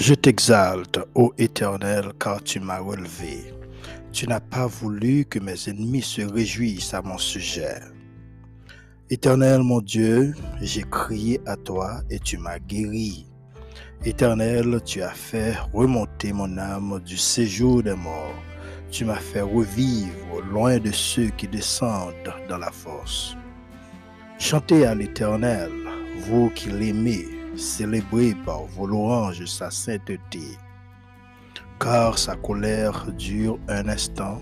Je t'exalte, ô Éternel, car tu m'as relevé. Tu n'as pas voulu que mes ennemis se réjouissent à mon sujet. Éternel mon Dieu, j'ai crié à toi et tu m'as guéri. Éternel, tu as fait remonter mon âme du séjour des morts. Tu m'as fait revivre loin de ceux qui descendent dans la force. Chantez à l'Éternel, vous qui l'aimez, célébrez par vos louanges sa sainteté. Car sa colère dure un instant,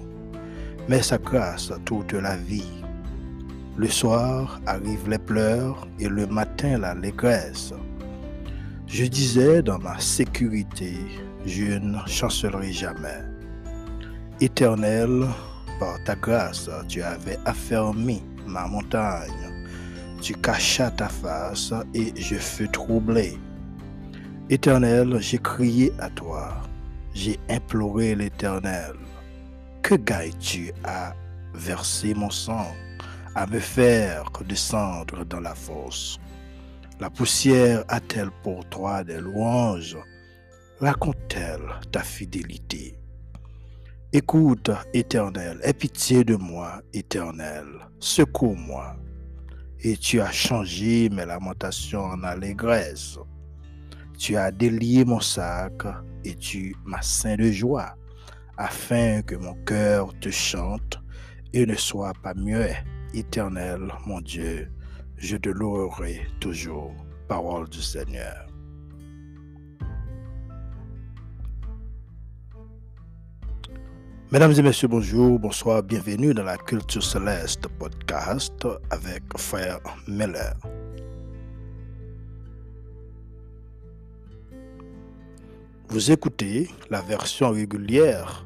mais sa grâce toute la vie. Le soir arrivent les pleurs et le matin l'allégresse. Je disais dans ma sécurité, je ne chancellerai jamais. Éternel, par ta grâce, tu avais affermi ma montagne. Tu cachas ta face et je fus troublé. Éternel, j'ai crié à toi. J'ai imploré l'Éternel. Que gagnes-tu à verser mon sang, à me faire descendre dans la fosse? La poussière a-t-elle pour toi des louanges? Raconte-t-elle ta fidélité Écoute, Éternel, aie pitié de moi, Éternel, secours-moi. Et tu as changé mes lamentations en allégresse. Tu as délié mon sac et tu m'as saint de joie, afin que mon cœur te chante et ne soit pas muet. Éternel, mon Dieu, je te louerai toujours. Parole du Seigneur. Mesdames et messieurs, bonjour, bonsoir, bienvenue dans la Culture Céleste podcast avec Frère Miller. Vous écoutez la version régulière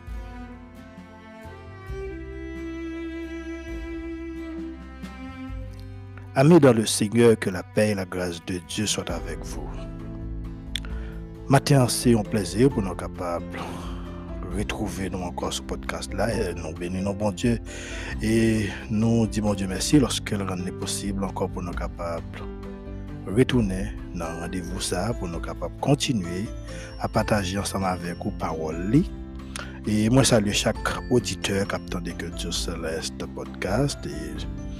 Amis dans le Seigneur, que la paix et la grâce de Dieu soient avec vous. Matin, c'est un plaisir pour nous capables de retrouver nous encore ce podcast-là et nous bénissons bon Dieu et nous disons bon Dieu merci lorsque le rendez possible encore pour nous capables de retourner dans rendez-vous ça pour nous capables de continuer à partager ensemble avec vous parole et moi salue chaque auditeur captant des cultures célestes podcast. Et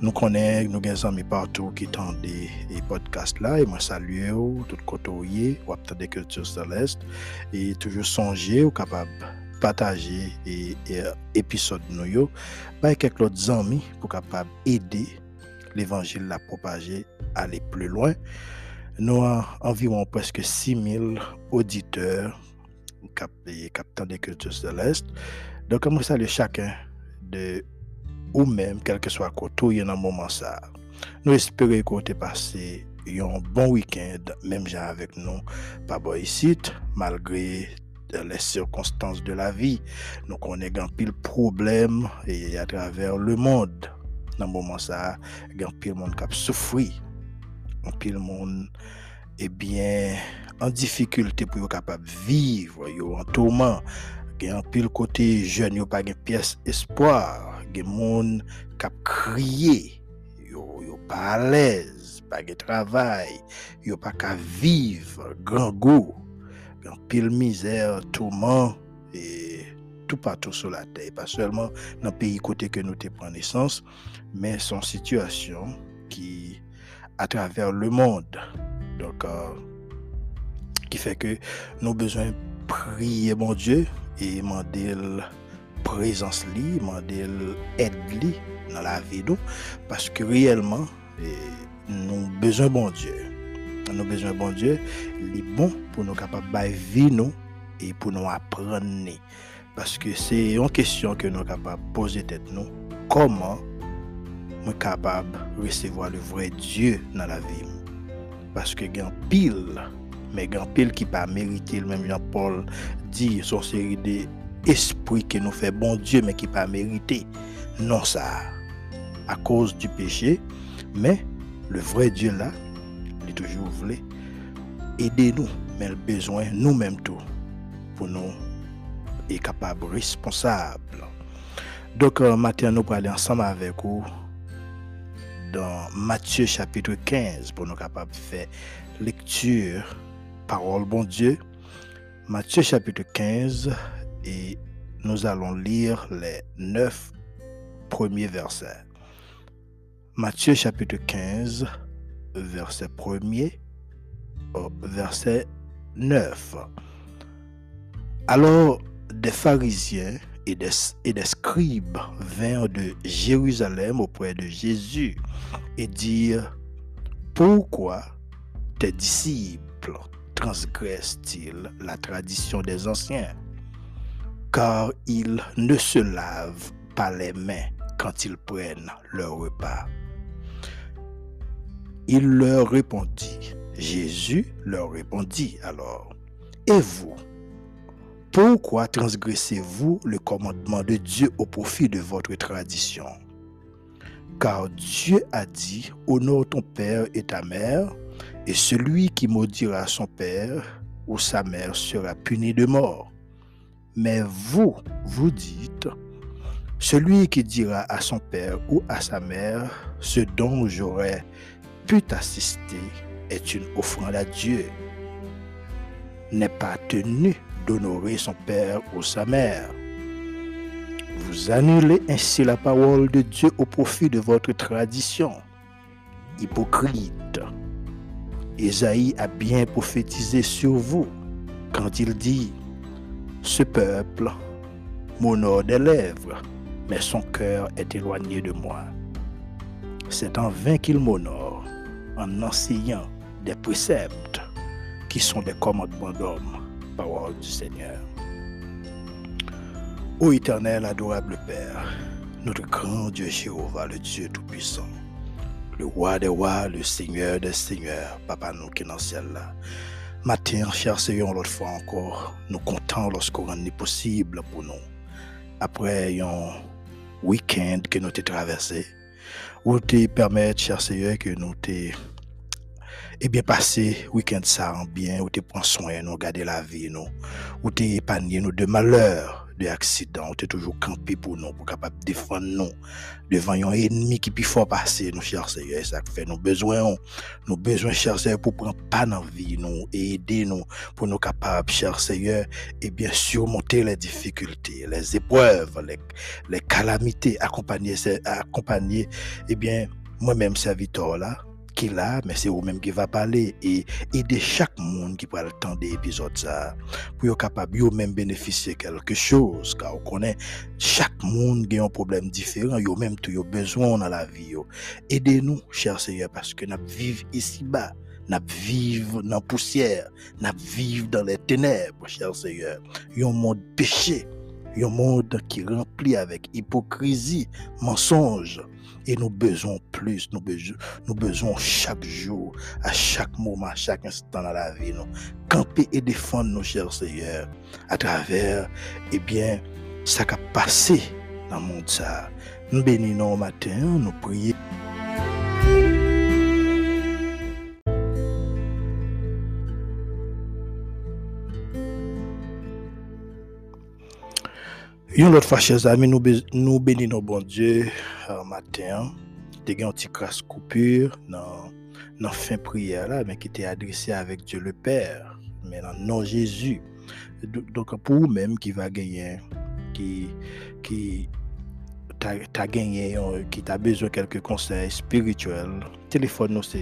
nous connaissons, nous avons des partout qui tendent des podcasts là. Et moi, salue tout côté ou des cultures célestes. Et toujours songer ou capable partager et, et épisode nous avec quelques autres amis pour capable aider l'évangile à propager, aller plus loin. Nous avons environ presque 6000 auditeurs captant des cultures célestes. Donc, moi, salue chacun de ou même quel que soit côté un moment ça. Nous espérons que vous passé un bon week-end, même avec nous, pas ici, malgré les circonstances de la vie. Nous connaissons pile problème et à travers le monde. Dans ce moment ça, il y a pile monde qui a souffert. Un pile monde eh bien en difficulté pour être capable de vivre, en tourment. Il y a pile côté jeune, a pas de pièce espoir gen moun kap kriye, yo, yo pa alez, pa gen travay, yo pa ka viv, gran go, gen pil mizer, touman, et tout patou sou la tey, pa selman nan peyi kote ke nou te pran nesans, men son situasyon ki a traver le mond, donk, ki fe ke nou bezwen priye mon Diyo, e mandel présence li, modèle aide li dans la vie nous parce que réellement eh, nous besoin bon Dieu. Nous besoin bon Dieu, il est bon pour nous capables de vie nous et pour nous apprendre parce que c'est une question que nous capables de poser tête nous. Comment nous capable de recevoir le vrai Dieu dans la vie? Parce que grand pile mais grand pile qui pas mérité même Jean-Paul dit son série esprit qui nous fait bon Dieu mais qui pas mérité. Non ça, à cause du péché, mais le vrai Dieu là, il est toujours voulu aider nous, mais le besoin nous-mêmes tout pour nous est capable, responsable. Donc, euh, matin, nous aller ensemble avec vous dans Matthieu chapitre 15 pour nous capables de faire lecture, parole bon Dieu. Matthieu chapitre 15 et nous allons lire les neuf premiers versets. Matthieu chapitre 15, verset 1er au verset 9. Alors des pharisiens et des, et des scribes vinrent de Jérusalem auprès de Jésus et dirent, pourquoi tes disciples transgressent-ils la tradition des anciens? Car ils ne se lavent pas les mains quand ils prennent leur repas. Il leur répondit, Jésus leur répondit alors, Et vous, pourquoi transgressez-vous le commandement de Dieu au profit de votre tradition? Car Dieu a dit, Honore ton père et ta mère, et celui qui maudira son père ou sa mère sera puni de mort. Mais vous, vous dites, celui qui dira à son père ou à sa mère, ce dont j'aurais pu t'assister est une offrande à Dieu, n'est pas tenu d'honorer son père ou sa mère. Vous annulez ainsi la parole de Dieu au profit de votre tradition. Hypocrite. Isaïe a bien prophétisé sur vous quand il dit, Ce peuple m'honore des lèvres, mais son cœur est éloigné de moi. C'est en vain qu'il m'honore, en enseignant des préceptes qui sont des commandements d'hommes, parole du Seigneur. Ô éternel, adorable Père, notre grand Dieu Jéhovah, le Dieu Tout-Puissant, le roi des rois, le Seigneur des seigneurs, Papa nous qui est dans le ciel là. Matin, cher Seigneur, l'autre fois encore, nous lorsqu'on est possible pour nous. Après un week-end que nous avons traversé, ou te permettre, cher Seigneur, que nous te et bien passer week-end ça en bien, ou te prendre soin, nous garder la vie, nous, ou te épargner nous de malheurs, de accidents, ou te toujours camper pour nous, pour capable défendre nous. Devant un ennemi qui peut fort passer, nous, cher Seigneur, ça fait nous besoin, nous besoin, cher Seigneur, pour prendre pas vie, nous, et aider nous, pour nous capables, cher Seigneur, et bien surmonter les difficultés, les épreuves, les, les calamités, accompagner, accompagner, et bien, moi-même, serviteur là, qui là, mais c'est vous-même qui va parler. Et aider chaque monde qui le temps des épisodes ça pour être capable de même bénéficier quelque chose car on connaît chaque monde qui a un problème différent, yo même tout yo besoin dans la vie Aidez-nous, cher Seigneur parce que nous vivons ici bas nous vivons dans la poussière, nous vivons dans les ténèbres, cher Seigneur. Un monde péché, un monde qui est rempli avec hypocrisie, mensonge. Et nous besoin plus, nous besoin, nous besoin chaque jour, à chaque moment, à chaque instant dans la vie, nous camper et défendre nos chers Seigneur à travers, eh bien, ça qui a passé dans le monde. Nous bénissons au matin, nous prions. Yon lot fwa chèz ami nou beni nou bon die matin, te gen yon ti kras koupur nan fin priyer la, men ki te adrese avèk le Père, men nan Jésus. Donk pou ou menm ki va genyen, ki ta genyen, ki ta bezon kelke spirituel, telefon nou se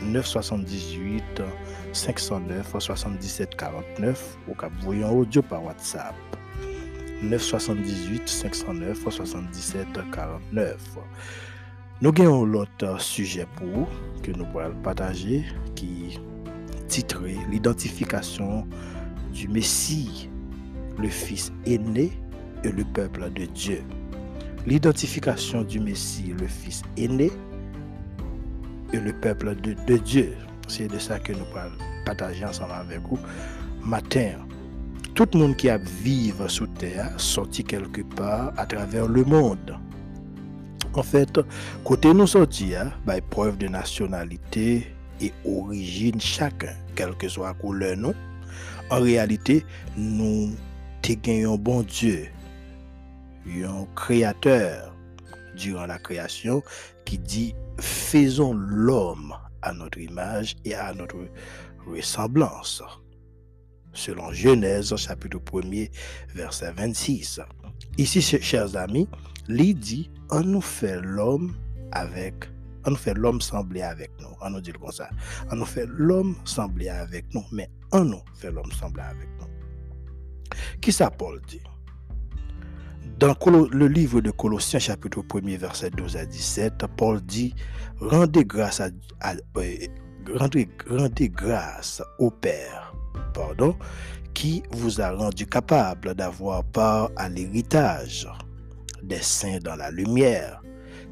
978 509 77 49 ou kap voyon audio pa WhatsApp. 978 509 77 49 Nou gen yon lot suje pou ke nou pou al pataje ki titre l'identifikasyon du Messie le fils aîné et le peuple de Dieu. L'identifikasyon du Messie le fils aîné et le peuple de, de Dieu. C'est de ça que nous pou al pataje ensemble avec vous matin tout le monde qui a vivre sous terre sorti quelque part à travers le monde. En fait, côté nous sortis, hein, by preuve de nationalité et origine chacun, quelle que soit couleur nous, en réalité, nous avons un bon Dieu, un créateur durant la création qui dit faisons l'homme à notre image et à notre ressemblance. Selon Genèse chapitre 1er verset 26. Ici, chers amis, dit on nous fait l'homme avec on nous fait l'homme sembler avec nous. On nous dit comme ça. On nous fait l'homme sembler avec nous, mais on nous fait l'homme sembler avec nous. Qui ça Paul dit? Dans le livre de Colossiens chapitre 1er verset 12 à 17, Paul dit rendez grâce à, euh, rendez grâce au Père, pardon, qui vous a rendu capable d'avoir part à l'héritage des saints dans la lumière,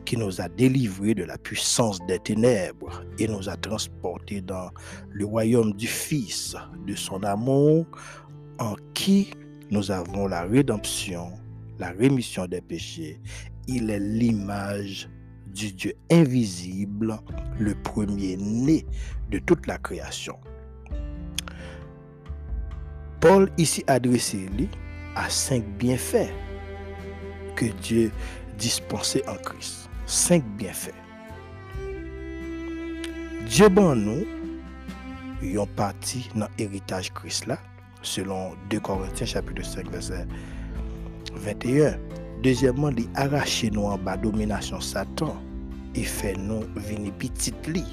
qui nous a délivrés de la puissance des ténèbres et nous a transportés dans le royaume du Fils de son amour, en qui nous avons la rédemption, la rémission des péchés. Il est l'image du Dieu invisible, le premier-né de toute la création. Paul ici adressé à cinq bienfaits que Dieu dispensait en Christ. Cinq bienfaits. Dieu ban nous, yon parti dans l'héritage Christ là, selon 2 Corinthiens chapitre 5 verset 21. Deuxièmement, il arraché nous en bas domination Satan et fait nous venir petit li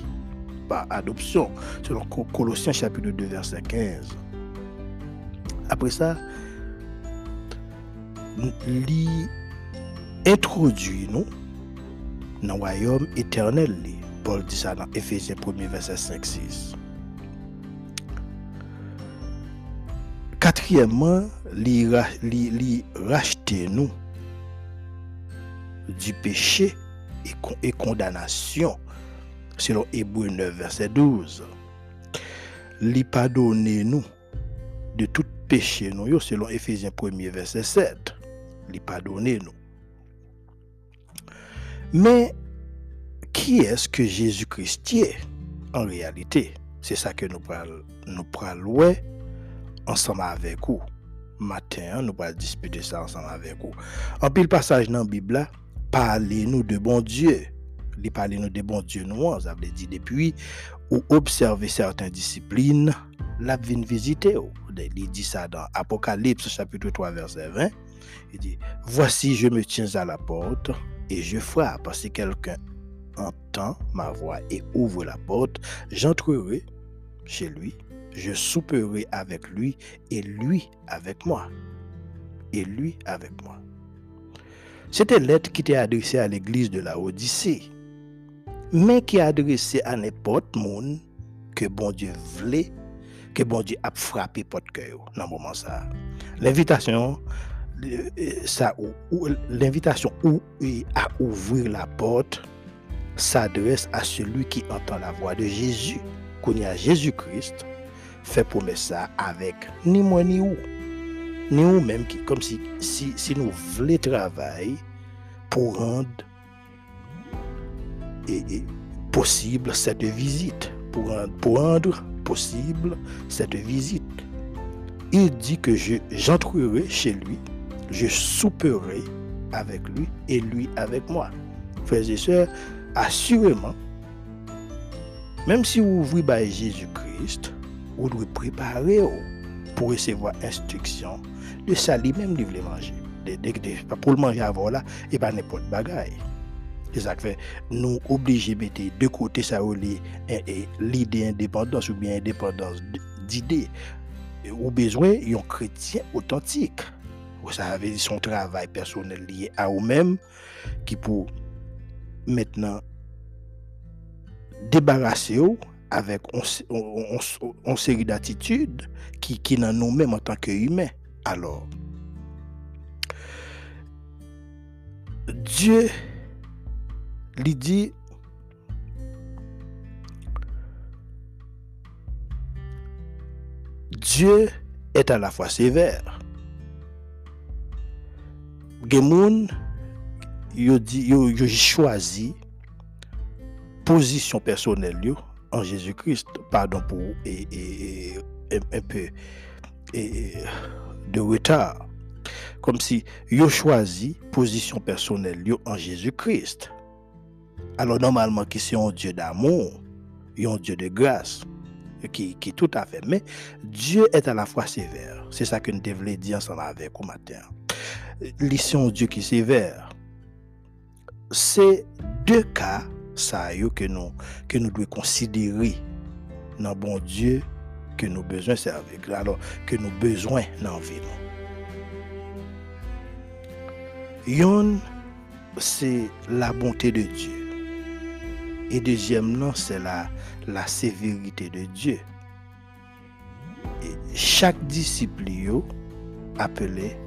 par adoption, selon Colossiens chapitre 2 verset 15. Après ça, il introduit dans le royaume éternel. Paul dit ça dans Ephésiens 1 verset 5-6. Quatrièmement, il racheter nous du péché et, condamnation, selon Hébreu 9, verset 12. Il pardonner nous de tout péché, nous, selon Ephésiens 1, verset 7. Il pardonner nous. Mais qui est-ce que Jésus-Christ est en réalité? C'est ça que nous parlons nous ensemble avec vous. Matin, nous allons discuter ça ensemble avec vous. En pile passage dans la Bible, parlez-nous de bon Dieu. Il parlez-nous de bon Dieu, nous, on avait dit depuis, ou observer certaines disciplines, la vie visiter. Il dit ça dans Apocalypse chapitre 3 verset 20. Il dit, voici je me tiens à la porte et je frappe. Si quelqu'un entend ma voix et ouvre la porte, j'entrerai chez lui, je souperai avec lui et lui avec moi. Et lui avec moi. C'était lettre qui était adressée à l'église de la Odyssée, mais qui est adressée à n'importe monde que bon Dieu voulait, que bon Dieu a frappé ça. L'invitation à ouvrir la porte s'adresse à celui qui entend la voix de Jésus, qu'on a Jésus-Christ, fait promesse ça avec ni moi ni où. Ni ou même qui, comme si, si, si nous voulons travailler pour rendre et, possible cette visite, pour rendre, possible cette visite. Il dit que j'entrerai chez lui je souperai avec lui et lui avec moi. Frères et sœurs, assurément, même si vous ouvrez Jésus-Christ, vous devez préparer pour recevoir instruction de ça lui-même de manger. pour le manger avant là, et pas n'importe bagaille. C'est ça fait nous obligés de mettre de côté ça l'idée indépendance ou bien indépendance d'idées ou besoin d'un chrétien authentique ça avait son travail personnel lié à vous-même qui pour maintenant débarrasser avec une série d'attitudes qui, qui dans nous-mêmes en tant qu'humains. Alors, Dieu lui dit Dieu est à la fois sévère. Gemoun, yo, yo, choisi position personnelle yo, en Jésus-Christ, pardon pour et, un peu de retard. Comme si yo choisi position personnelle yo en Jésus-Christ. Alors normalement, qui c'est un Dieu d'amour, un Dieu de grâce, qui, qui tout à fait. Mais Dieu est à la fois sévère. C'est ça que nous devons dire ensemble avec au matin. Lisons Dieu qui est sévère. C'est deux cas ça que nous que nous devons considérer dans bon Dieu que nous besoin servir alors que nous besoin dans vie Yon c'est la bonté de Dieu et deuxièmement, c'est la, la sévérité de Dieu. Chaque disciple appelé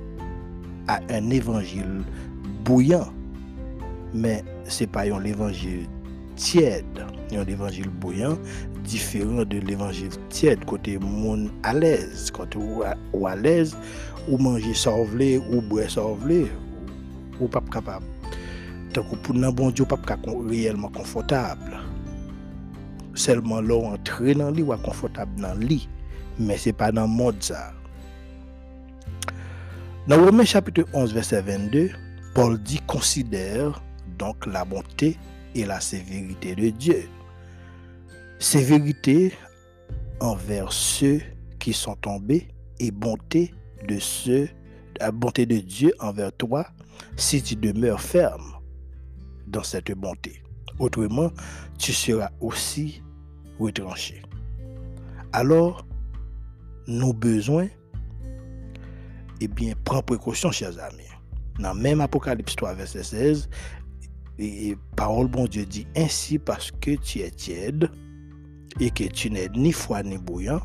à un évangile bouillant. Mais ce n'est pas un évangile tiède. Un évangile bouillant différent de l'évangile tiède. Côté monde à l'aise. Côté ou à, l'aise, ou manger sauvé, ou boire sauvé, ou pas capable pour nan bon Dieu pas réellement confortable. Seulement là entrer dans lit ou confortable dans lit, mais c'est pas dans le monde ça. Dans Romains chapitre 11 verset 22, Paul dit considère donc la bonté et la sévérité de Dieu. Sévérité envers ceux qui sont tombés et bonté de ceux la bonté de Dieu envers toi si tu demeures ferme cette bonté. Autrement, tu seras aussi retranché. Alors, nos besoins, eh bien, prends précaution, chers amis. Dans même Apocalypse 3, verset 16, et parole bon Dieu dit ainsi parce que tu es tiède et que tu n'es ni froid ni bouillant,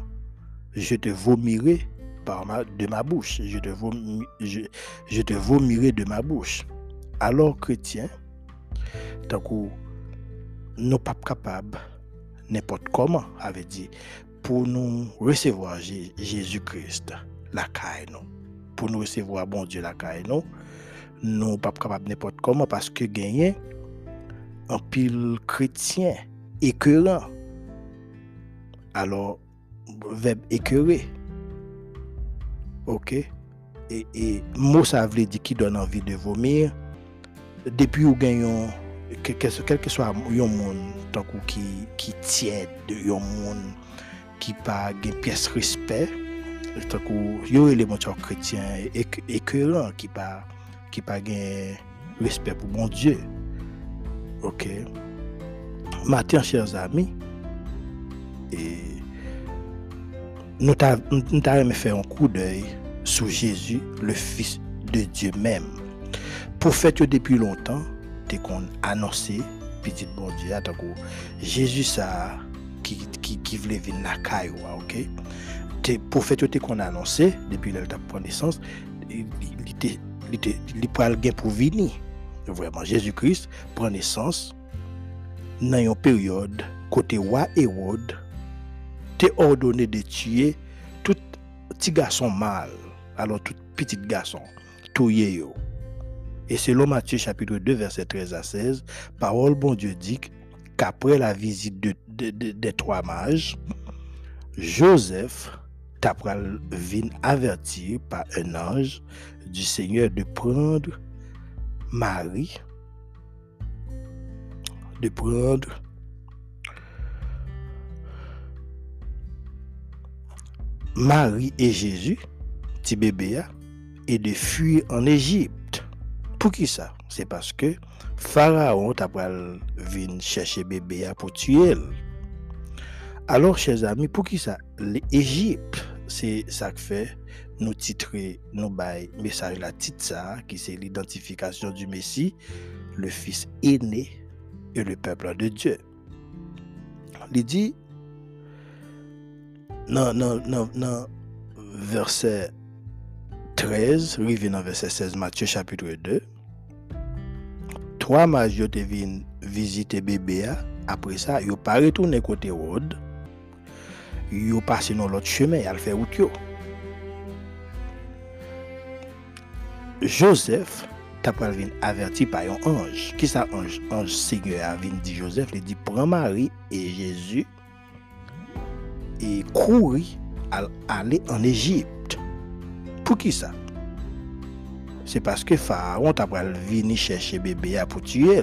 je te vomirai par ma, de ma bouche. Je te, je te vomirai de ma bouche. Alors, chrétien, donc, nous pas capables, n'importe comment, avait dit, pour nous recevoir Jésus-Christ, la caille, pour nous recevoir bon Dieu, la caille, nous, nous pas capables n'importe comment parce que gagner un pile chrétien écœurant. Alors, verbe écœuré. Ok? Et, et mot ça veut dire qui donne envie de vomir. Depuis où gagnons quel que soit un monde qui qui tiède un monde qui pas une pièce respect tant que yo les chrétien écœurant qui pas qui pas respect pour mon Dieu. OK? Matin chers amis nous avons fait un coup d'œil sur Jésus le fils de Dieu même. Prophète depuis longtemps qu'on annoncé petit bon Dieu tant Jésus ça qui qui qui voulait venir la caille OK? Te prophète qu'on a annoncé depuis le prendre naissance il était il était il pral pour venir vraiment Jésus-Christ prend naissance dans une période côté roi Hérode te ordonné de tuer tout petit garçon mâle alors tout petit garçon tout yo et selon Matthieu chapitre 2, verset 13 à 16, parole bon Dieu dit qu'après la visite de, des trois mages, Joseph t'apprend vin avertir par un ange du Seigneur de prendre Marie, de prendre Marie et Jésus, petit bébé, et de fuir en Égypte. Pour qui ça C'est parce que Pharaon t'a venu chercher bébé pour tuer. Alors, chers amis, pour qui ça L'Égypte, c'est ça que fait nous titrer, nous bail message la titre qui c'est l'identification du Messie, le fils aîné et le peuple de Dieu. Il dit, non, non, non, non, verset 13, revenons verset 16, Matthieu chapitre 2. Trois mages yo te vin visiter bébé après ça, yo pas retourné côté road. Yo passé dans l'autre chemin, al fait route yo. Joseph t'a vin averti par un ange. Qui ça ange? Ange Seigneur a vin dit Joseph, il dit prends Marie et Jésus et courir à aller en Égypte. Pour qui ça? C'est parce que Pharaon t'a venir chercher bébé à pour tuer.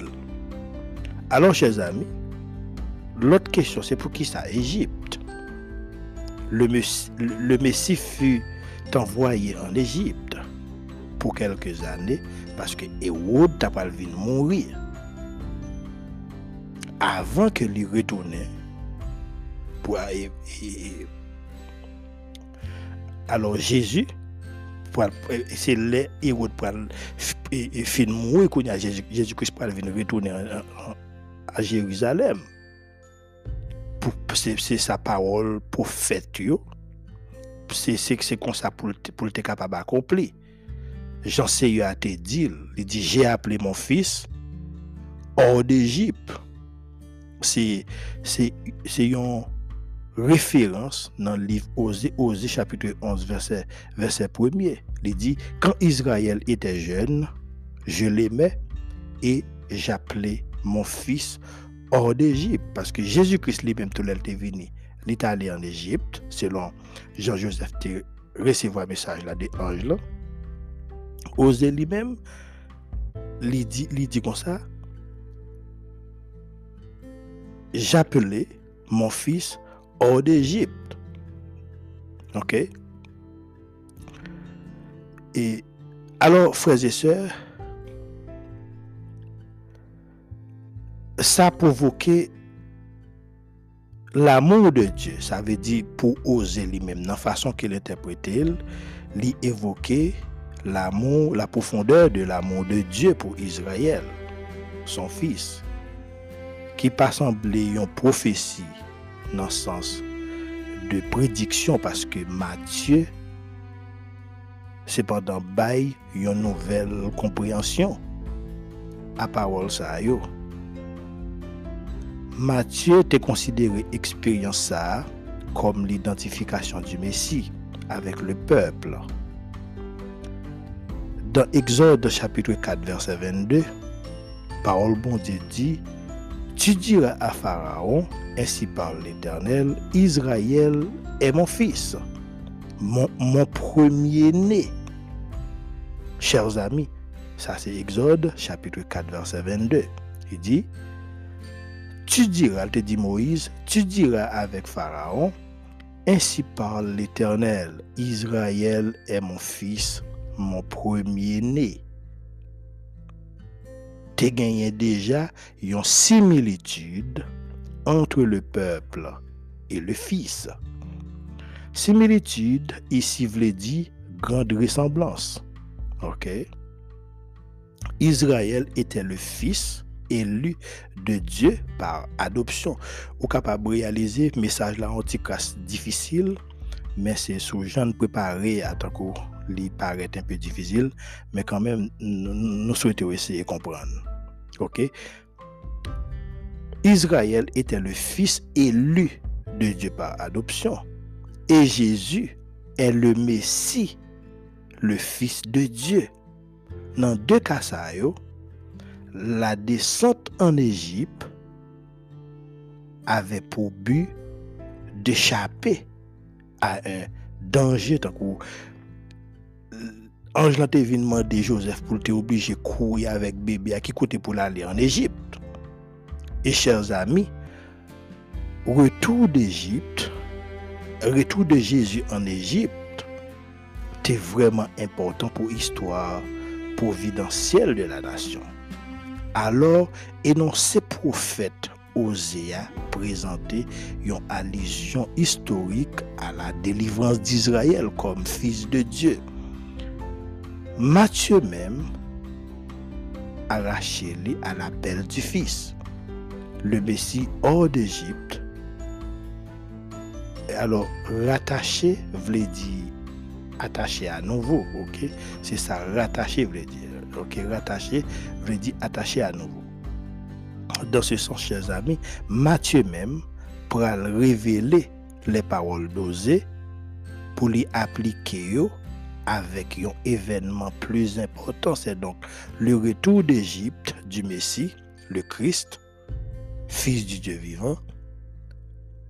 Alors, chers amis, l'autre question, c'est pour qui ça? Égypte. Le, messie, le Messie fut envoyé en Égypte pour quelques années parce que Hérode t'a pas venir mourir. Avant que lui retourne pour alors Jésus c'est là Hérode pour fin mourir quand Jésus Christ pour venir retourner à Jérusalem. C'est sa parole prophète c'est comme ça pour être capable d'accomplir. Jean Seigneur a te dit, il dit, j'ai appelé mon fils hors d'Égypte. C'est une référence dans le livre Osée, Osée chapitre 11, verset, verset 1er. Il dit, quand Israël était jeune, je l'aimais et j'appelais mon fils hors d'Égypte. Parce que Jésus-Christ lui-même, tout l'était venu. Il est allé en Égypte, selon Jean-Joseph, recevoir un message là des anges là. Osé lui-même, lui dit, lui dit comme ça, j'appelais mon fils hors d'Égypte. OK? Et alors, frères et sœurs, ça a provoqué l'amour de Dieu. Ça veut dire pour oser lui-même, dans la façon qu'il interprétait, lui évoquer l'amour, la profondeur de l'amour de Dieu pour Israël, son fils, qui pas semblé une prophétie dans le sens de prédiction parce que Matthieu cependant bail une nouvelle compréhension à parole. Matthieu te considéré expérience ça comme l'identification du Messie avec le peuple. Dans Exode chapitre 4 verset 22, parole bon Dieu dit, Tu diras à Pharaon, ainsi parle l'Éternel, Israël est mon fils, mon, premier-né. Chers amis, ça c'est Exode chapitre 4 verset 22. Il dit, tu diras, te dit Moïse, tu diras avec Pharaon, ainsi parle l'Éternel, Israël est mon fils, mon premier-né. Te gagné déjà une similitude entre le peuple et le fils. Similitude, ici veut dire grande ressemblance. OK? Israël était le fils élu de Dieu par adoption. Ou capable de réaliser message là anti-casse difficile, mais c'est sous de préparé à tant il paraît un peu difficile, mais quand même, nous, souhaitons essayer de comprendre. Ok? Israël était le fils élu de Dieu par adoption. Et Jésus est le Messie, le fils de Dieu. Dans deux cas, la descente en Égypte avait pour but d'échapper à un danger tant ange là te vient demander Joseph pour te obliger courir avec bébé à qui côté pour aller en Égypte. Et chers amis, retour d'Égypte, retour de Jésus en Égypte, c'est vraiment important pour l'histoire providentielle de la nation. Alors, énoncé prophète Osea présenter une allusion historique à la délivrance d'Israël comme fils de Dieu. Matthieu même arraché à l'appel du Fils, le Messie hors d'Égypte. Alors, rattaché veut dire attaché à nouveau, ok? C'est ça, rattaché veut dire, ok? Rattaché veut dire attaché à nouveau. Dans ce sens, chers amis, Matthieu même pourra révéler les paroles d'Osée pour les appliquer avec un événement plus important, c'est donc le retour d'Égypte du Messie, le Christ, fils du Dieu vivant,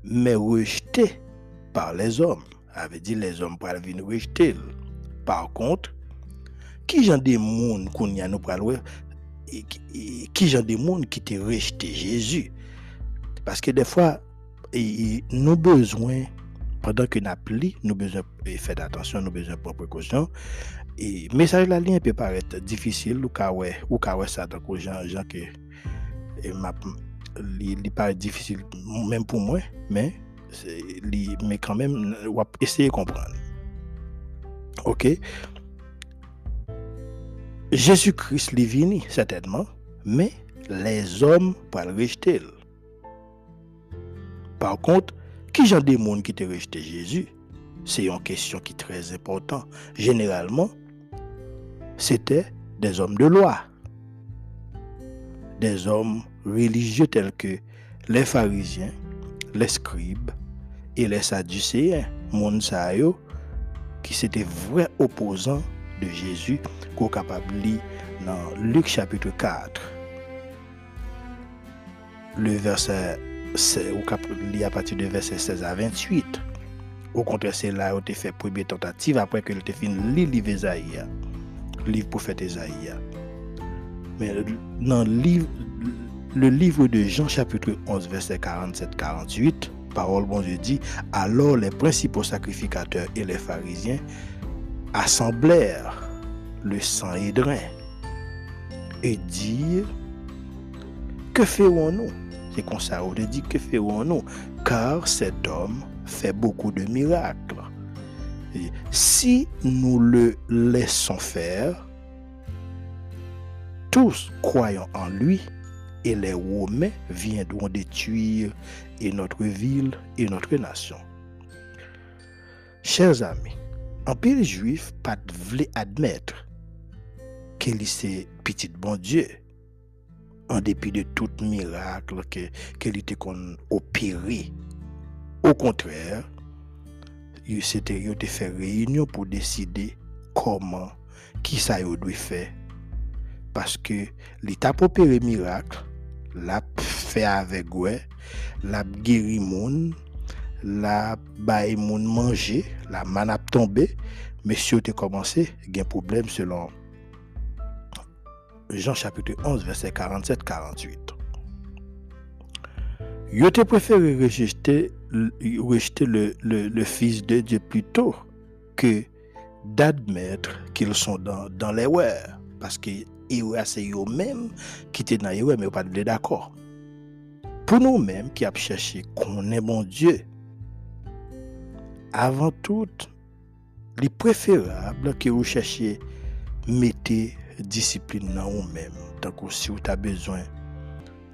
mais rejeté par les hommes. Avait dit les hommes pour venir rejeter. Par contre, qui j'en des qu'on y a nous qui j'en qui rejeté Jésus? Parce que des fois, nous besoin pendant que nous appelons, nous besoin de faire attention, nous besoin de précaution. Et message la ligne peut paraître difficile ou quand ou ça donc aux gens, gens que il paraît difficile même pour moi, mais mais quand même on essayer de comprendre. OK? Jésus-Christ est venu certainement, mais les hommes pour le rejeter. Par contre, qui j'en des monde qui te rejeté Jésus? C'est une question qui est très importante. Généralement, c'était des hommes de loi, des hommes religieux tels que les pharisiens, les scribes et les sadducéens, monde qui s'étaient vrais opposants de Jésus qu'on capable lire dans Luc chapitre 4. Le verset ou lire à partir de verset 16 à 28. Au contraire, c'est là où tu fait première tentative après que tu fini lire livre Esaïe, livre prophète Esaïe. Mais dans le livre, le de Jean chapitre 11 verset 47-48, parole bon Dieu dit, alors les principaux sacrificateurs et les pharisiens assemblèrent le sang et dirent, que ferons-nous? C'est comme ça, on dit, que ferons-nous Car cet homme fait beaucoup de miracles. si nous le laissons faire, tous croyons en lui, et les Romains viendront détruire et notre ville et notre nation. Chers amis, pile juif pas voulait admettre qu'il est petit bon Dieu en dépit de tout miracle qu'il était opéré. Au contraire, il s'était fait réunion pour décider comment, qui ça doit faire. Parce que l'état opéré miracle, l'a fait avec ouais, l'a guéri moun, la bail moun manger, la manap tombé, monsieur a commencé, un problème selon Jean chapitre 11 verset 47-48. Il a préféré rejeter, rejeter le, le, Fils de Dieu plutôt que d'admettre qu'ils sont dans, dans l'erreur. Parce que c'est eux-mêmes qui étaient dans l'erreur, mais pas d'accord. Pour nous-mêmes qui avons cherché qu'on est bon Dieu, avant tout, il est préférable que vous cherchiez mettez disipline nan ou men. Tako si ou ta bezwen.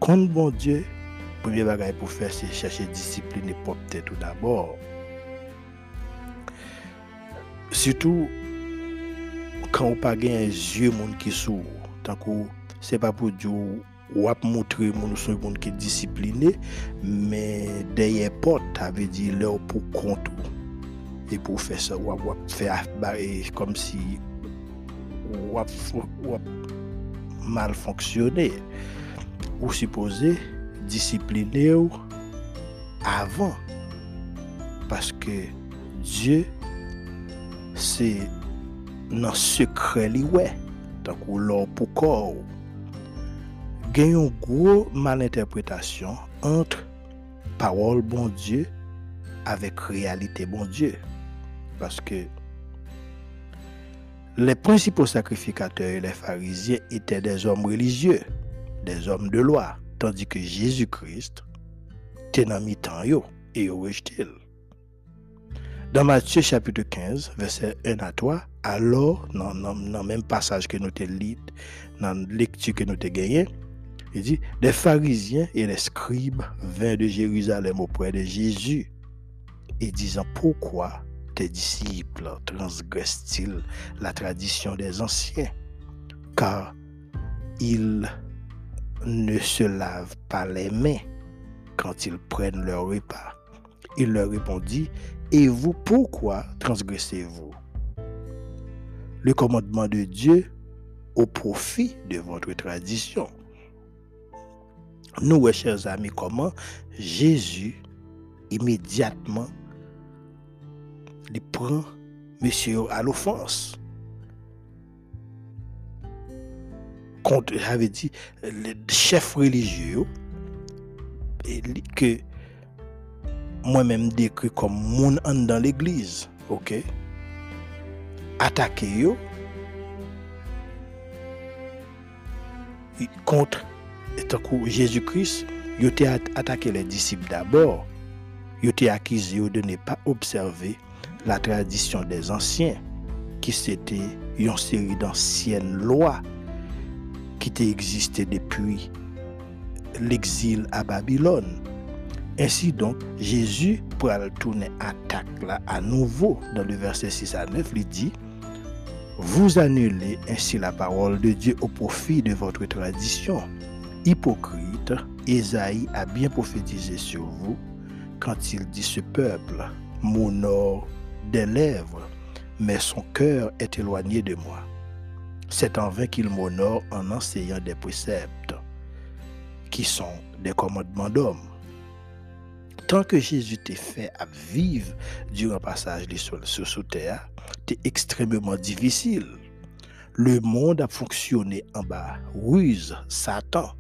Kon bon Diyo, premye bagay pou fè se chèche disipline e pou ptè tout d'abord. Sitou, kan ou pa gen zye moun ki sou, tako se pa pou Diyo wap moutre moun ou sou moun ki disipline, men deye pot ave di lè ou pou kontou. E pou fè sa wap wap fè afbare kom si... wap, wap mal fonksyonè. Ou suppose disipline ou avan. Paske Diyo se nan sekre li wè. Takou lò pou kor. Gen yon gwo malinterpretasyon antre parol bon Diyo avèk realite bon Diyo. Paske les principaux sacrificateurs et les pharisiens étaient des hommes religieux, des hommes de loi, tandis que Jésus-Christ était dans mi-temps et rejeté. Dans Matthieu chapitre 15, verset 1 à 3, alors, dans le même passage que nous avons lu, dans la lecture que nous avons gagnée, il dit, les pharisiens et les scribes vinrent de Jérusalem auprès de Jésus et disant, pourquoi tes disciples transgressent-ils la tradition des anciens? Car ils ne se lavent pas les mains quand ils prennent leur repas. Il leur répondit, Et vous, pourquoi transgressez-vous? Le commandement de Dieu au profit de votre tradition. Nous, chers amis, comment Jésus, immédiatement, il prend monsieur à l'offense. Contre, j'avais dit, le chef religieux, que moi-même décrit comme mon dans l'église, ok? Attaquer yo, contre Jésus-Christ, il a attaqué les disciples d'abord. Il a accusé de ne pas observer la tradition des anciens, qui c'était une série d'anciennes lois qui existé depuis l'exil à Babylone. Ainsi donc, Jésus, pour aller tourner attaque là à nouveau dans le verset 6 à 9, il dit, vous annulez ainsi la parole de Dieu au profit de votre tradition. Hypocrite, Esaïe a bien prophétisé sur vous quand il dit ce peuple m'honore des lèvres, mais son cœur est éloigné de moi. C'est en vain qu'il m'honore en enseignant des préceptes qui sont des commandements d'hommes. Tant que Jésus t'est fait à vivre durant le passage sur, terre, c'est extrêmement difficile. Le monde a fonctionné en bas. Ruse, Satan,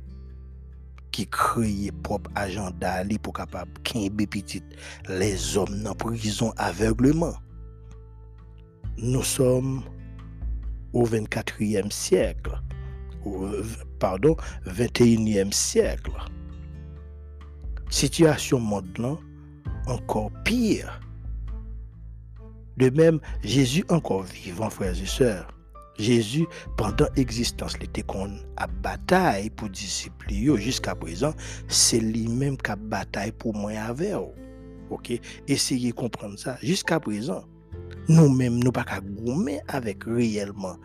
qui créait propre agenda pour capable petit les hommes en prison aveuglement. Nous sommes au 24e siècle, pardon, 21e siècle. Situation monde encore pire. De même, Jésus encore vivant, frères et sœurs. Jésus, pendant l'existence, il était qu'on a bataille pour disciples jusqu'à présent, c'est lui-même qui a bataille pour moi avec OK? Essayez de comprendre ça jusqu'à présent. Nous-mêmes nous pas qu'à gommer avec réellement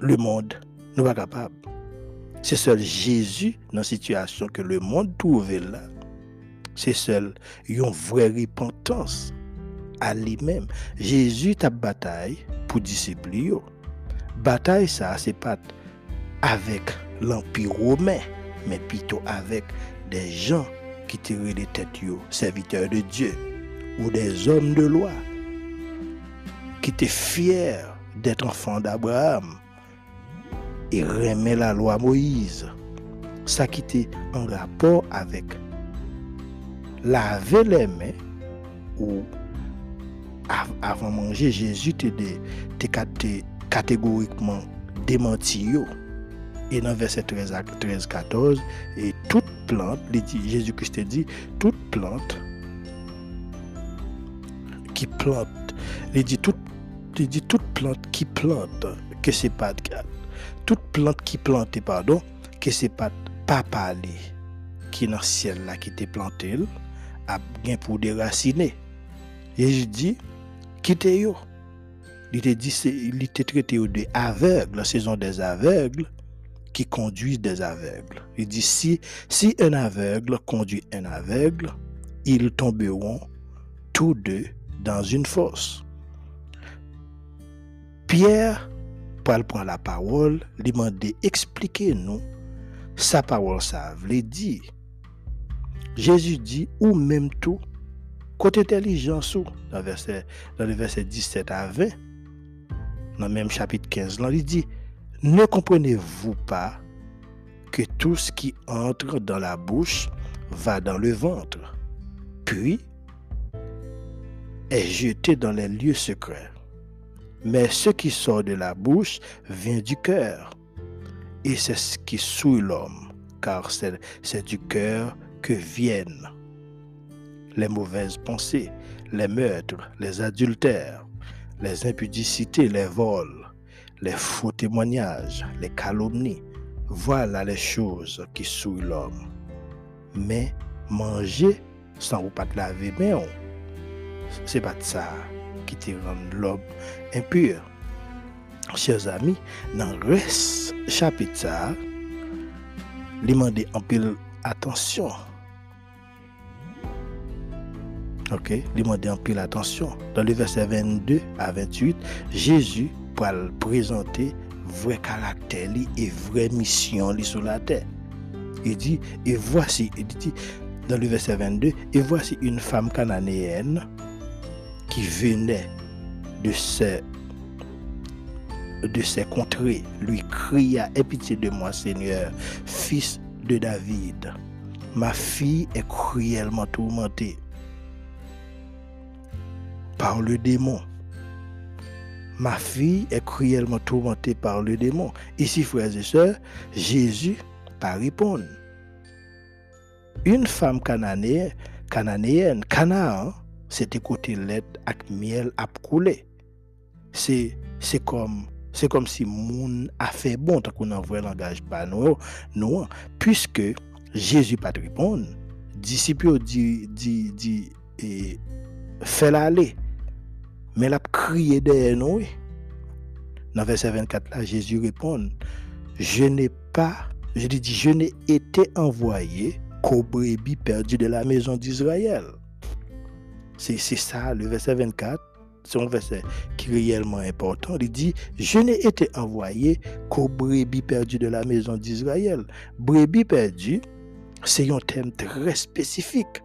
le monde, nous pas capable. C'est seul Jésus dans la situation que le monde trouve là. C'est seul une vraie repentance à lui-même. Jésus ta bataille pour disciples. Bataille ça, c'est pas avec l'Empire romain, mais plutôt avec des gens qui tiraient les têtes, serviteurs de Dieu, ou des hommes de loi, qui étaient fiers d'être enfants d'Abraham et remet la loi Moïse. Ça qui était en rapport avec laver les mains ou avant manger, Jésus était catégoriquement démenti. Et dans verset 13 13, 14, et toute plante, Jésus-Christ dit, toute plante qui plante, il dit toute, dit plante qui plante, que c'est pas toute plante qui plante, pardon, que c'est pas pas parler qui dans le ciel là qui était planté, a bien pour déraciner. Et je quittez yo. Il était dit, il traité de aveugles, la saison des aveugles qui conduisent des aveugles. Il dit, si, un aveugle conduit un aveugle, ils tomberont tous deux dans une fosse. Pierre, pour prendre la parole, lui demandait, expliquez-nous sa parole, ça veut dire. Jésus dit, ou même tout, Côté intelligence, dans, verset, dans le verset 17 à 20, dans le même chapitre 15, là, il dit, ne comprenez-vous pas que tout ce qui entre dans la bouche va dans le ventre, puis est jeté dans les lieux secrets. Mais ce qui sort de la bouche vient du cœur, et c'est ce qui souille l'homme, car c'est du cœur que viennent les mauvaises pensées, les meurtres, les adultères, les impudicités, les vols, les faux témoignages, les calomnies. Voilà les choses qui souillent l'homme. Mais manger sans vous pas te laver mais c'est pas ça qui te rend l'homme impur. Chers amis, dans le reste chapitre, m'a en pile attention Ok, dit en pile attention. Dans le verset 22 à 28, Jésus va présenter vrai caractère et vraie mission sur la terre. Il dit, et voici, il dit dans le verset 22, et voici une femme cananéenne qui venait de ces, de ces contrées, lui cria, aie pitié de moi, Seigneur, fils de David. Ma fille est cruellement tourmentée par le démon. Ma fille est cruellement tourmentée par le démon. Ici, frères et sœurs, Jésus pas répondre. Une femme cananéenne, cananéenne Canaan, c'était côté lait avec miel à couler. C'est comme c'est comme si moun a fait bon tant qu'on envoie langage pas nous nous puisque Jésus pas répondre. Disciples dit dit dit et fait l'aller. Mais l'a crié derrière nous. Dans verset 24 là Jésus répond Je n'ai pas je lui dis, je n'ai été envoyé qu'aux brebis perdues de la maison d'Israël. C'est ça, le verset 24. C'est un verset qui est réellement important. Il dit, je n'ai été envoyé qu'aux brebis perdues de la maison d'Israël. Brebis perdues, c'est un thème très spécifique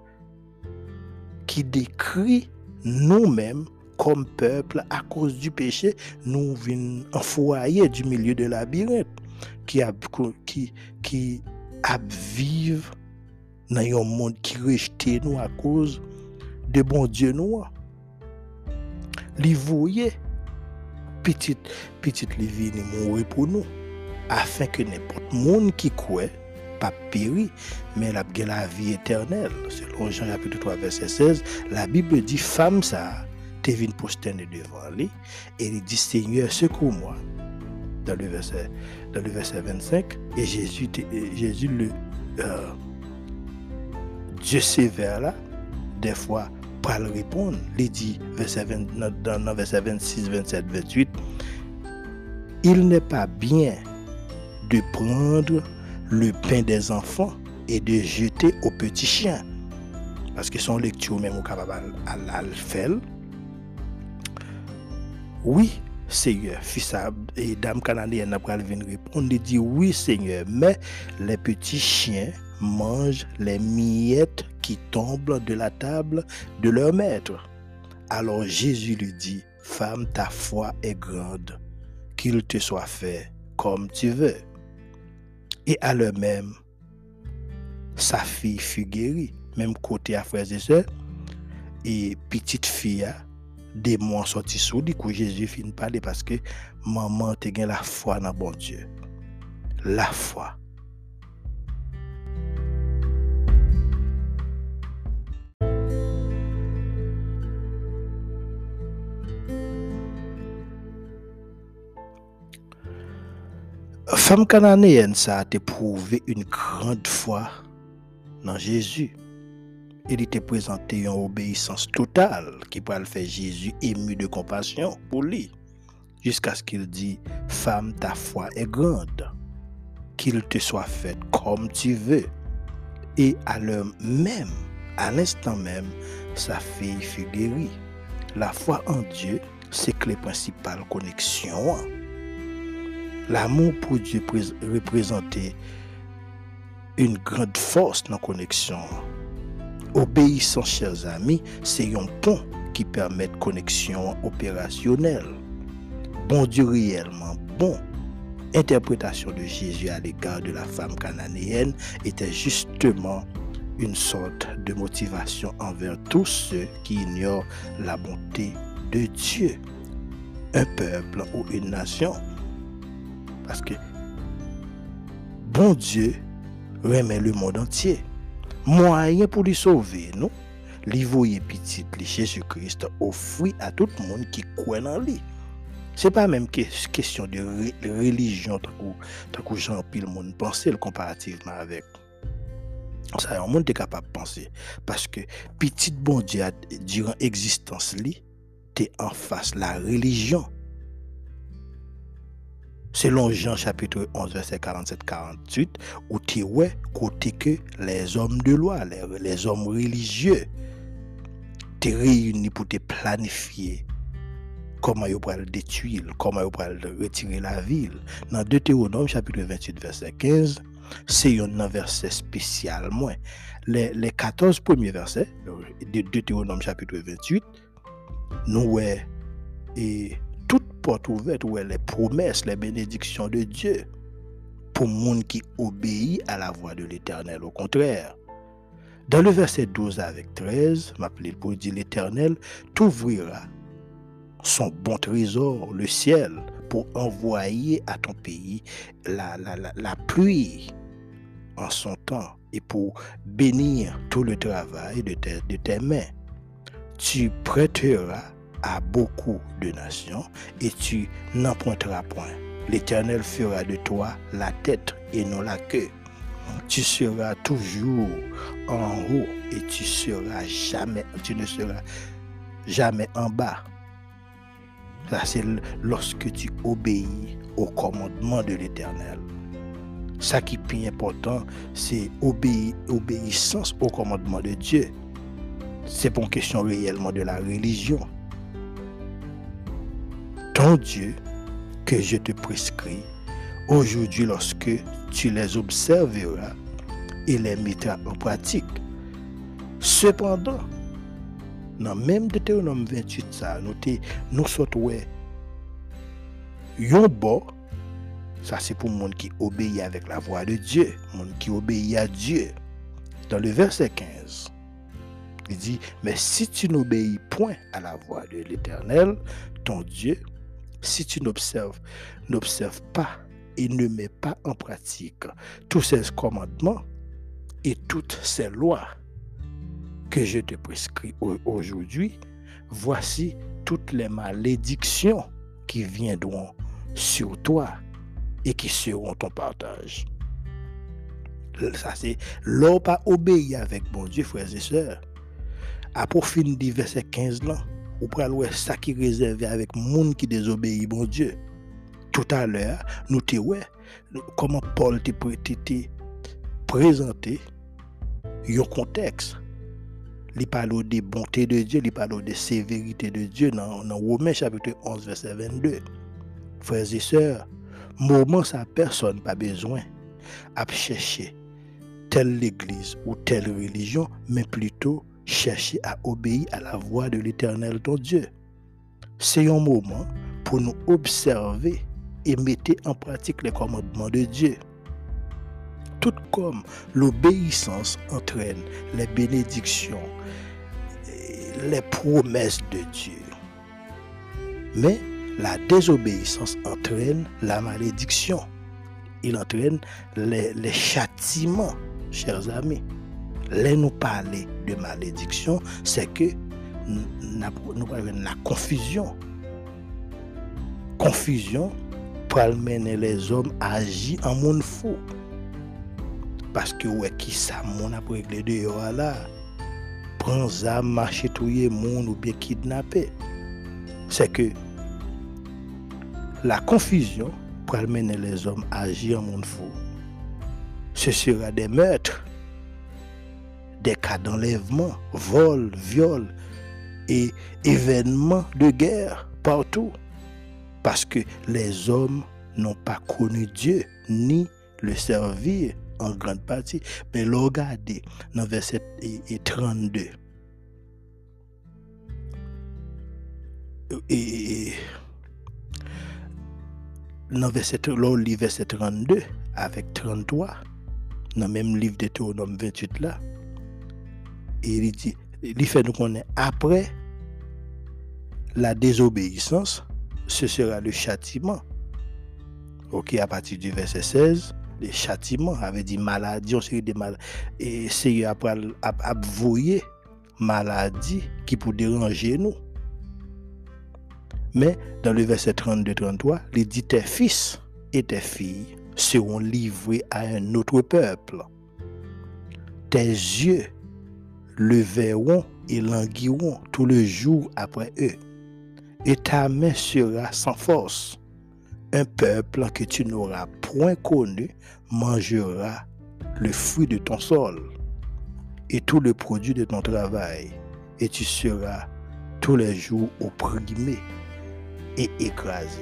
qui décrit nous-mêmes comme peuple à cause du péché, nous venons foyer du milieu de la labyrinthe qui a qui qui a vivre dans un monde qui rejette nous à cause de bon Dieu nous. Li voye petite petite li mourir pour nous afin que n'importe monde qui croit pas péri mais la la vie éternelle selon Jean chapitre 3 verset 16 la Bible dit femme ça vin prosterner devant lui et il dit Seigneur secours-moi dans le verset, dans le verset 25. Et Jésus, le euh, Dieu sévère là, des fois, pas le répondre. Il dit verset dans, le verset 26, 27, 28, il n'est pas bien de prendre le pain des enfants et de jeter aux petits chiens. Parce que son lecture même au capable à faire. Oui, Seigneur, fils et dame canadienne après venir répondre, dit oui Seigneur, mais les petits chiens mangent les miettes qui tombent de la table de leur maître. Alors Jésus lui dit, femme, ta foi est grande, qu'il te soit fait comme tu veux. Et à l'heure même, sa fille fut guérie, même côté à frères et sœurs, et petite fille des mois sortis sous du coup Jésus finit parler parce que maman te la foi dans bon Dieu. La foi. Femme cananéenne, ça a éprouvé une grande foi dans Jésus il était présenté en obéissance totale qui pourrait faire Jésus ému de compassion pour lui. Jusqu'à ce qu'il dit, femme, ta foi est grande, qu'il te soit fait comme tu veux. Et à l'heure même, à l'instant même, sa fille fut guérie. La foi en Dieu, c'est que les principales connexions. L'amour pour Dieu représentait une grande force dans la connexion Obéissance, chers amis, c'est un pont qui permet de connexion opérationnelle. Bon Dieu réellement bon. Interprétation de Jésus à l'égard de la femme cananéenne était justement une sorte de motivation envers tous ceux qui ignorent la bonté de Dieu, un peuple ou une nation. Parce que bon Dieu remet le monde entier moyen pour lui sauver, nous, lui voyer petit, Jésus-Christ offrit à tout le monde qui croit en lui. C'est pas même question de religion, tant que Jean-Pile monde pensait comparativement avec. Ça, un monde est capable de penser. Parce que petit bon Dieu, durant l'existence, es en face la religion. Selon Jean chapitre 11, verset 47-48, où tu côté que les hommes de loi, les, hommes religieux, te réunis pour te planifier comment ils pourraient détruire, comment ils pourraient retirer la ville. Dans Deutéronome chapitre 28 verset 15, c'est un verset spécial. Les, les 14 premiers versets de Deutéronome chapitre 28, nous et porte ouverte où les promesses, les bénédictions de Dieu pour le monde qui obéit à la voix de l'Éternel. Au contraire, dans le verset 12 avec 13, m'appelé pour dire l'Éternel t'ouvrira son bon trésor, le ciel, pour envoyer à ton pays la, la, pluie en son temps et pour bénir tout le travail de de tes mains. Tu prêteras à beaucoup de nations et tu n'emprunteras point. L'Éternel fera de toi la tête et non la queue. Tu seras toujours en haut et tu seras jamais, tu ne seras jamais en bas. Ça, c'est lorsque tu obéis au commandement de l'Éternel. Ça qui est plus important, c'est obéissance au commandement de Dieu. C'est pas une question réellement de la religion. Ton Dieu que je te prescris aujourd'hui lorsque tu les observeras et les mettras en pratique. Cependant, dans même Deutéronome 28, ça, nous, nous sommes yon ça c'est pour le monde qui obéit avec la voix de Dieu, le monde qui obéit à Dieu. Dans le verset 15, il dit, mais si tu n'obéis point à la voix de l'Éternel, ton Dieu, si tu n'observes, n'observes pas et ne mets pas en pratique tous ces commandements et toutes ces lois que je te prescris aujourd'hui, voici toutes les malédictions qui viendront sur toi et qui seront ton partage. Ça, c'est l'homme pas obéi avec bon Dieu, frères et sœurs. À profit du verset 15 là, ou pral ça qui réservé avec monde qui désobéit bon Dieu. Tout à l'heure, nous te comment Paul te présenté un contexte. Il parle des bontés de Dieu, il parle des sévérités de Dieu dans, dans Romains chapitre 11 verset 22. Frères et sœurs, moment ça personne pas besoin à chercher telle l'église ou telle religion, mais plutôt chercher à obéir à la voix de l'Éternel ton Dieu. C'est un moment pour nous observer et mettre en pratique les commandements de Dieu. Tout comme l'obéissance entraîne les bénédictions, les promesses de Dieu. Mais la désobéissance entraîne la malédiction. Il entraîne les, les châtiments, chers amis. Là, nous parler de malédiction, c'est que nous avons la confusion. Confusion pour mener les hommes à agir en monde fou. Parce que, ouais, qui ça, mon a réglé de là? Prends ça, marcher, touiller monde ou bien kidnapper. C'est que la confusion pour mener les hommes à agir en monde fou. Ce sera des meurtres des cas d'enlèvement, vol, viol et événements de guerre partout. Parce que les hommes n'ont pas connu Dieu ni le servir en grande partie. Mais regardez dans verset 32. Et dans verset, verset 32 avec 33, dans le même livre de Théonome 28 là, il dit, il fait nous connaître après la désobéissance, ce sera le châtiment. Ok, à partir du verset 16, le châtiment avait dit maladie, on série de maladies. Et c'est après maladie qui peut déranger nous. Mais dans le verset 32-33, il dit tes fils et tes filles seront livrés à un autre peuple. Tes yeux le verront et languiront tout le jour après eux. Et ta main sera sans force. Un peuple que tu n'auras point connu mangera le fruit de ton sol et tout le produit de ton travail. et tu seras tous les jours opprimé et écrasé.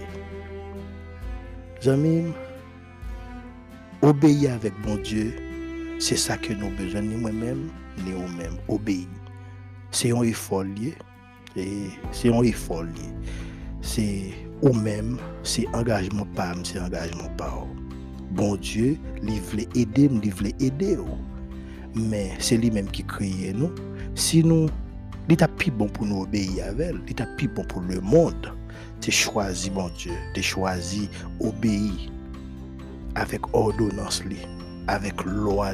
Jamim, obéir avec bon Dieu, c'est ça que nous avons besoin, ni moi-même, ni vous-même. Obéir. C'est un effort lié. C'est un effort lié. C'est vous-même, c'est engagement pas, c'est engagement pas. Bon Dieu, il veut aider, il veut aider. Mais c'est lui-même qui crée nous. Si nous, il est plus bon pour nous obéir avec, il est plus bon pour le monde. Tu choisi, bon Dieu, tu choisi obéir avec ordonnance, avec loi.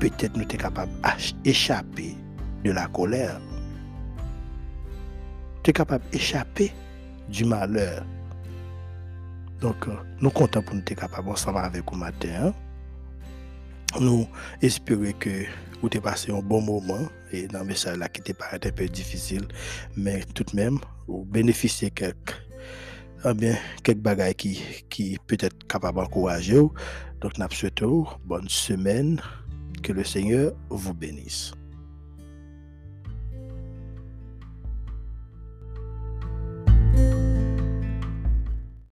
Peut-être nous sommes capables d'échapper de la colère. Tu es capable d'échapper du malheur. Donc, euh, nous comptons pour nous être capables ensemble avec vous matin. Hein. Nous espérons que vous avez passé un bon moment et dans le message là qui était un peu difficile, mais tout de même, vous bénéficiez quelques, eh bien, quelques bagages qui, qui peut-être capables d'encourager. Donc, nous souhaitons bonne semaine, que le Seigneur vous bénisse.